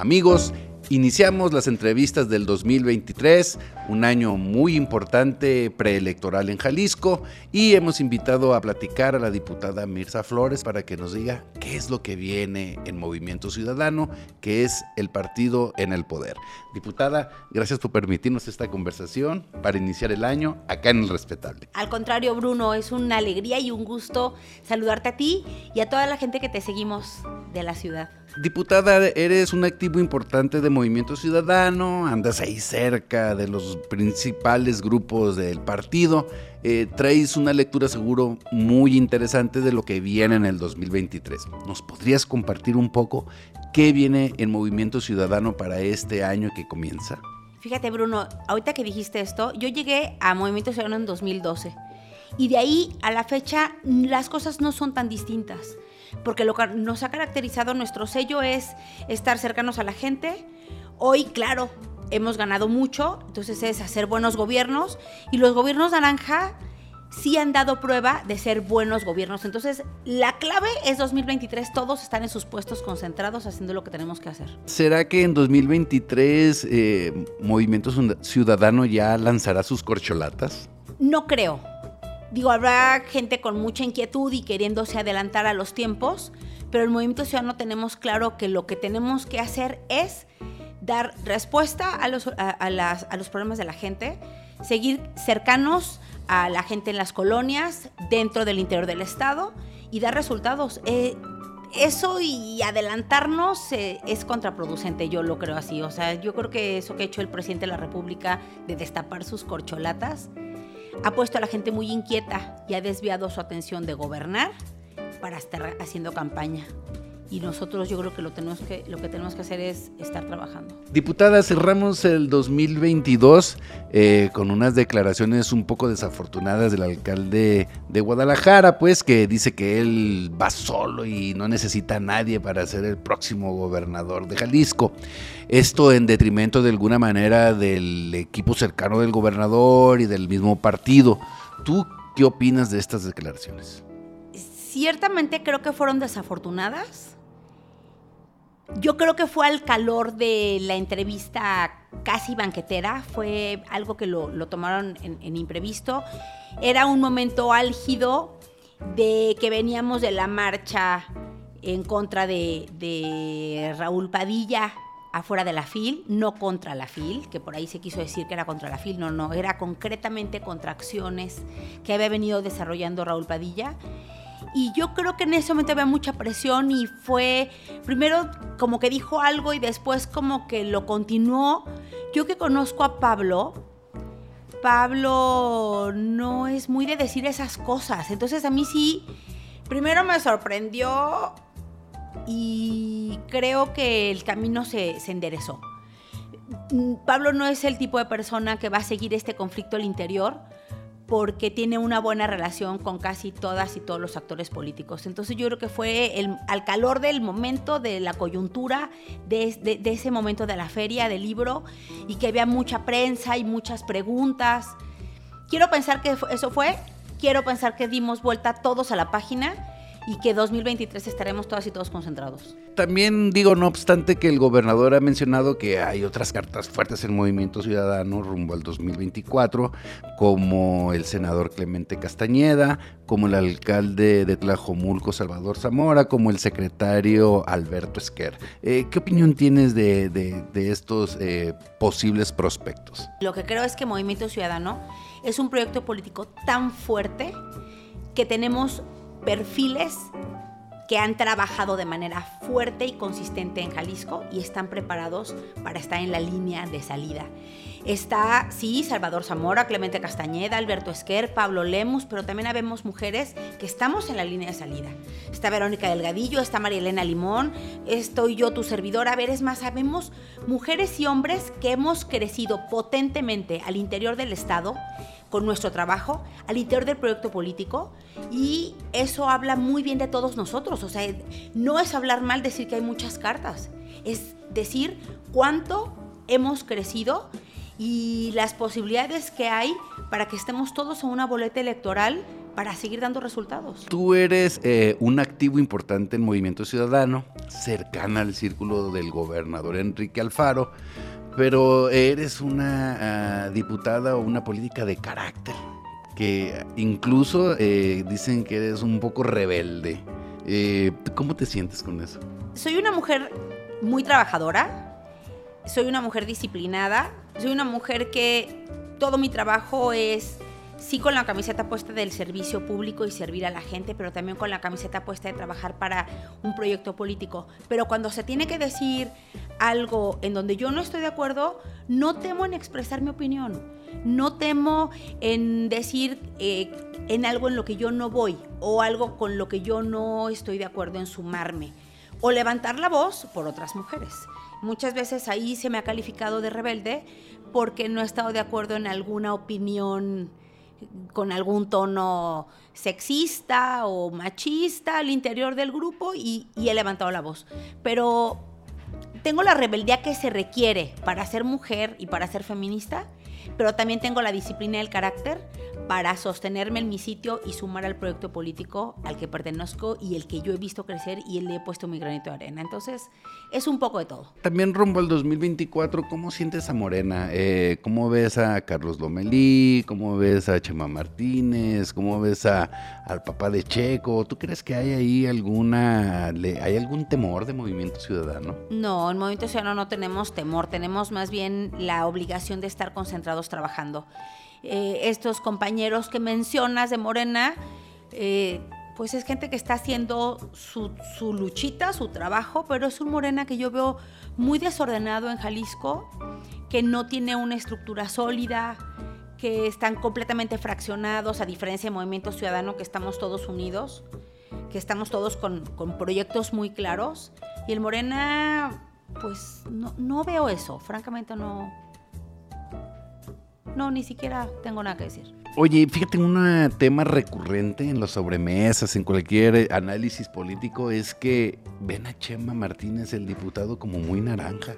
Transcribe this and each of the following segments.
Amigos, Iniciamos las entrevistas del 2023, un año muy importante preelectoral en Jalisco, y hemos invitado a platicar a la diputada Mirza Flores para que nos diga qué es lo que viene en Movimiento Ciudadano, que es el partido en el poder. Diputada, gracias por permitirnos esta conversación para iniciar el año acá en el Respetable. Al contrario, Bruno, es una alegría y un gusto saludarte a ti y a toda la gente que te seguimos de la ciudad. Diputada, eres un activo importante de Movimiento Ciudadano, andas ahí cerca de los principales grupos del partido, eh, traes una lectura seguro muy interesante de lo que viene en el 2023. ¿Nos podrías compartir un poco qué viene en Movimiento Ciudadano para este año que comienza? Fíjate Bruno, ahorita que dijiste esto, yo llegué a Movimiento Ciudadano en 2012 y de ahí a la fecha las cosas no son tan distintas porque lo que nos ha caracterizado nuestro sello es estar cercanos a la gente. Hoy, claro, hemos ganado mucho, entonces es hacer buenos gobiernos y los gobiernos naranja sí han dado prueba de ser buenos gobiernos. Entonces, la clave es 2023, todos están en sus puestos concentrados haciendo lo que tenemos que hacer. ¿Será que en 2023 eh, Movimiento Ciudadano ya lanzará sus corcholatas? No creo. Digo, habrá gente con mucha inquietud y queriéndose adelantar a los tiempos, pero el Movimiento Ciudadano tenemos claro que lo que tenemos que hacer es dar respuesta a los, a, los problemas de la gente, seguir cercanos a la gente en las colonias, dentro del interior del Estado y dar resultados. Eh, eso y adelantarnos eh, es contraproducente, yo lo creo así. O sea, yo creo que eso que ha hecho el presidente de la República de destapar sus corcholatas ha puesto a la gente muy inquieta y ha desviado su atención de gobernar para estar haciendo campaña y nosotros yo creo que lo, tenemos que lo que tenemos que hacer es estar trabajando. Diputada, cerramos el 2022 eh, con unas declaraciones un poco desafortunadas del alcalde de Guadalajara, pues que dice que él va solo y no necesita a nadie para ser el próximo gobernador de Jalisco. Esto en detrimento de alguna manera del equipo cercano del gobernador y del mismo partido. ¿Tú qué opinas de estas declaraciones? Ciertamente creo que fueron desafortunadas yo creo que fue al calor de la entrevista casi banquetera, fue algo que lo, tomaron en, imprevisto. Era un momento álgido de que veníamos de la marcha en contra de, de Raúl Padilla afuera de la FIL, no contra la FIL, que por ahí se quiso decir que era contra la FIL, no, no, era concretamente contra acciones que había venido desarrollando Raúl Padilla y yo creo que en ese momento había mucha presión y fue primero como que dijo algo y después como que lo continuó. Yo que conozco a Pablo, Pablo no es muy de decir esas cosas. Entonces a mí sí, primero me sorprendió y creo que el camino se, se enderezó. Pablo no es el tipo de persona que va a seguir este conflicto al interior porque tiene una buena relación con casi todas y todos los actores políticos. Entonces yo creo que fue el, al calor del momento, de la coyuntura, de, de, ese momento de la feria del libro, y que había mucha prensa y muchas preguntas. Quiero pensar que eso fue, quiero pensar que dimos vuelta todos a la página y que 2023 estaremos todas y todos concentrados. También digo, no obstante que el gobernador ha mencionado que hay otras cartas fuertes en Movimiento Ciudadano rumbo al 2024, como el senador Clemente Castañeda, como el alcalde de Tlajomulco Salvador Zamora, como el secretario Alberto Esquer. Eh, ¿Qué opinión tienes de, estos eh, posibles prospectos? Lo que creo es que Movimiento Ciudadano es un proyecto político tan fuerte que tenemos perfiles que han trabajado de manera fuerte y consistente en Jalisco y están preparados para estar en la línea de salida. Está, sí, Salvador Zamora, Clemente Castañeda, Alberto Esquer, Pablo Lemus, pero también habemos mujeres que estamos en la línea de salida. Está Verónica Delgadillo, está María Elena Limón, estoy yo, tu servidora. A ver, es más, sabemos mujeres y hombres que hemos crecido potentemente al interior del Estado con nuestro trabajo al interior del proyecto político y eso habla muy bien de todos nosotros. O sea, no es hablar mal decir que hay muchas cartas, es decir cuánto hemos crecido y las posibilidades que hay para que estemos todos en una boleta electoral para seguir dando resultados. Tú eres eh, un activo importante en Movimiento Ciudadano, cercana al círculo del gobernador Enrique Alfaro, pero eres una ah, diputada o una política de carácter, que incluso eh, dicen que eres un poco rebelde. Eh, ¿Cómo te sientes con eso? Soy una mujer muy trabajadora, soy una mujer disciplinada, soy una mujer que todo mi trabajo es sí con la camiseta puesta del servicio público y servir a la gente, pero también con la camiseta puesta de trabajar para un proyecto político. Pero cuando se tiene que decir algo en donde yo no estoy de acuerdo, no temo en expresar mi opinión, no temo en decir eh, en algo en lo que yo no voy o algo con lo que yo no estoy de acuerdo en sumarme o levantar la voz por otras mujeres. Muchas veces ahí se me ha calificado de rebelde porque no he estado de acuerdo en alguna opinión con algún tono sexista o machista al interior del grupo y, he levantado la voz. Pero tengo la rebeldía que se requiere para ser mujer y para ser feminista, pero también tengo la disciplina y el carácter para sostenerme en mi sitio y sumar al proyecto político al que pertenezco y el que yo he visto crecer y le he puesto mi granito de arena. Entonces, es un poco de todo. También rumbo al 2024, ¿cómo sientes a Morena? Eh, ¿Cómo ves a Carlos Lomelí? ¿Cómo ves a Chema Martínez? ¿Cómo ves a, al papá de Checo? ¿Tú crees que hay ahí alguna, hay algún temor de Movimiento Ciudadano? No, en Movimiento Ciudadano no tenemos temor, tenemos más bien la obligación de estar concentrados trabajando. Eh, estos compañeros que mencionas de Morena, eh, pues es gente que está haciendo su, su, luchita, su trabajo, pero es un Morena que yo veo muy desordenado en Jalisco, que no tiene una estructura sólida, que están completamente fraccionados, a diferencia de Movimiento Ciudadano, que estamos todos unidos, que estamos todos con, con proyectos muy claros. Y el Morena, pues no, no veo eso, francamente no, no, ni siquiera tengo nada que decir. Oye, fíjate, un tema recurrente en las sobremesas, en cualquier análisis político, es que ven a Chema Martínez, el diputado, como muy naranja.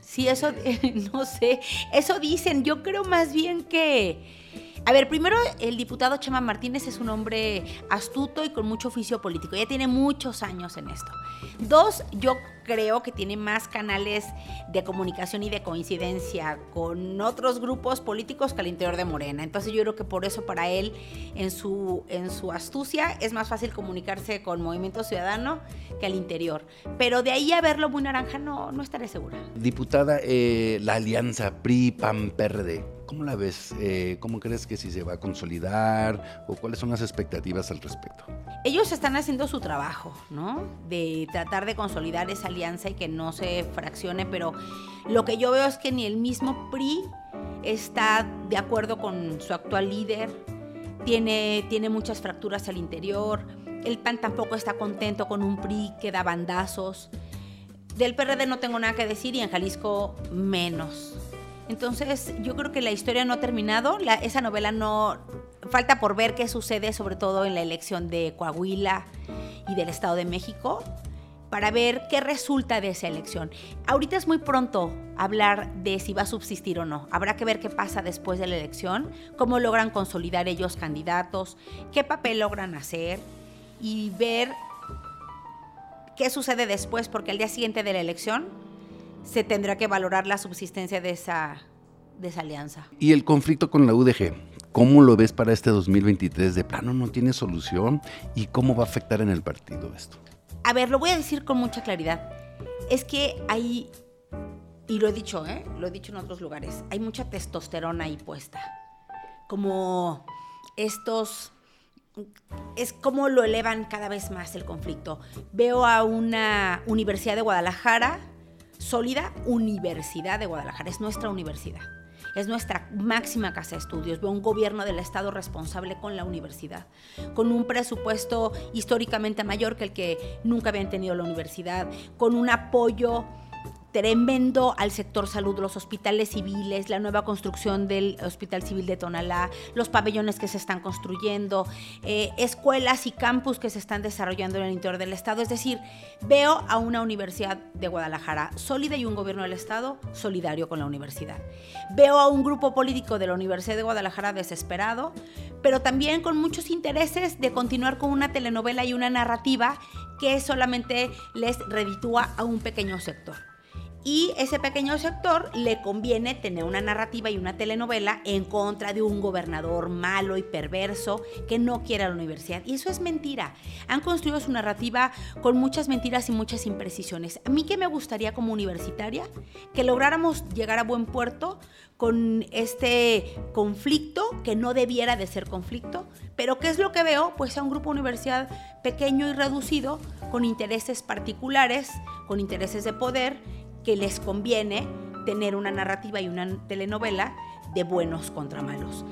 Sí, eso, no sé, eso dicen. Yo creo más bien que a ver, primero, el diputado Chema Martínez es un hombre astuto y con mucho oficio político. Ya tiene muchos años en esto. Dos, yo creo que tiene más canales de comunicación y de coincidencia con otros grupos políticos que al interior de Morena. Entonces yo creo que por eso para él, en su, en su astucia, es más fácil comunicarse con Movimiento Ciudadano que al interior. Pero de ahí a verlo muy naranja no, no estaré segura. Diputada, eh, la alianza PRI-PAN-PRD ¿Cómo la ves? Eh, ¿Cómo crees que si se va a consolidar o cuáles son las expectativas al respecto? Ellos están haciendo su trabajo, ¿no? De tratar de consolidar esa alianza y que no se fraccione, pero lo que yo veo es que ni el mismo PRI está de acuerdo con su actual líder, tiene, tiene muchas fracturas al interior, el PAN tampoco está contento con un PRI que da bandazos. Del PRD no tengo nada que decir y en Jalisco menos. Entonces, yo creo que la historia no ha terminado, esa novela no... Falta por ver qué sucede, sobre todo en la elección de Coahuila y del Estado de México, para ver qué resulta de esa elección. Ahorita es muy pronto hablar de si va a subsistir o no. Habrá que ver qué pasa después de la elección, cómo logran consolidar ellos candidatos, qué papel logran hacer y ver qué sucede después, porque al día siguiente de la elección se tendrá que valorar la subsistencia de esa, de esa alianza. ¿Y el conflicto con la UDG? ¿Cómo lo ves para este 2023? ¿De plano no tiene solución? ¿Y cómo va a afectar en el partido esto? A ver, lo voy a decir con mucha claridad. Es que hay, y lo he dicho, ¿eh? lo he dicho en otros lugares, hay mucha testosterona ahí puesta. Como estos es como lo elevan cada vez más el conflicto. Veo a una Universidad de Guadalajara sólida Universidad de Guadalajara, es nuestra universidad. Es nuestra máxima casa de estudios. Un gobierno del Estado responsable con la universidad, con un presupuesto históricamente mayor que el que nunca habían tenido la universidad, con un apoyo tremendo al sector salud, los hospitales civiles, la nueva construcción del Hospital Civil de Tonalá, los pabellones que se están construyendo, eh, escuelas y campus que se están desarrollando en el interior del Estado. Es decir, veo a una universidad de Guadalajara sólida y un gobierno del Estado solidario con la universidad. Veo a un grupo político de la Universidad de Guadalajara desesperado, pero también con muchos intereses de continuar con una telenovela y una narrativa que solamente les reditúa a un pequeño sector y ese pequeño sector le conviene tener una narrativa y una telenovela en contra de un gobernador malo y perverso que no quiere a la universidad. Y eso es mentira. Han construido su narrativa con muchas mentiras y muchas imprecisiones. A mí que me gustaría como universitaria que lográramos llegar a buen puerto con este conflicto que no debiera de ser conflicto, pero ¿qué es lo que veo? Pues a un grupo universidad pequeño y reducido con intereses particulares, con intereses de poder que les conviene tener una narrativa y una telenovela de buenos contra malos.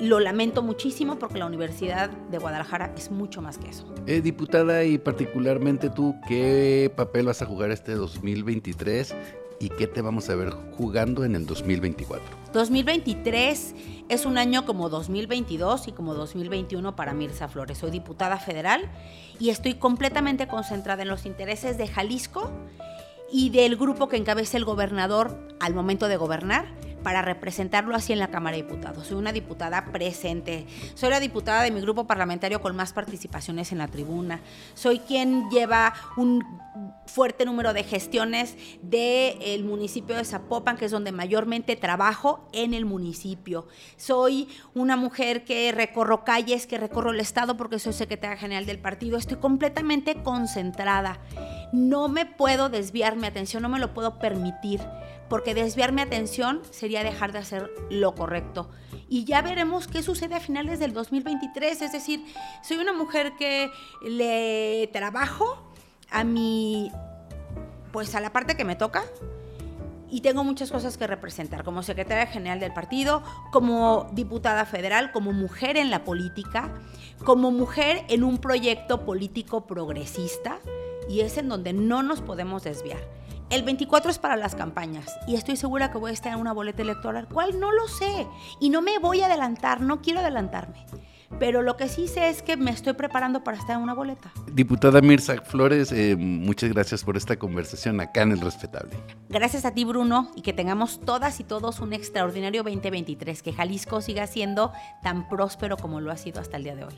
Lo lamento muchísimo porque la Universidad de Guadalajara es mucho más que eso. Eh, diputada, y particularmente tú, ¿qué papel vas a jugar este 2023 y qué te vamos a ver jugando en el 2024? 2023 es un año como 2022 y como 2021 para Mirza Flores. Soy diputada federal y estoy completamente concentrada en los intereses de Jalisco y del grupo que encabeza el gobernador al momento de gobernar para representarlo así en la Cámara de Diputados. Soy una diputada presente. Soy la diputada de mi grupo parlamentario con más participaciones en la tribuna. Soy quien lleva un fuerte número de gestiones del municipio de Zapopan, que es donde mayormente trabajo en el municipio. Soy una mujer que recorro calles, que recorro el Estado porque soy secretaria general del partido. Estoy completamente concentrada. No me puedo desviar mi atención, no me lo puedo permitir porque desviar mi atención sería dejar de hacer lo correcto. Y ya veremos qué sucede a finales del 2023. Es decir, soy una mujer que le trabajo a mi, pues a la parte que me toca, y tengo muchas cosas que representar como secretaria general del partido, como diputada federal, como mujer en la política, como mujer en un proyecto político progresista y es en donde no nos podemos desviar. El 24 es para las campañas y estoy segura que voy a estar en una boleta electoral, cual no lo sé y no me voy a adelantar, no quiero adelantarme. Pero lo que sí sé es que me estoy preparando para estar en una boleta. Diputada Mirza Flores, eh, muchas gracias por esta conversación acá en El Respetable. Gracias a ti, Bruno, y que tengamos todas y todos un extraordinario 2023, que Jalisco siga siendo tan próspero como lo ha sido hasta el día de hoy.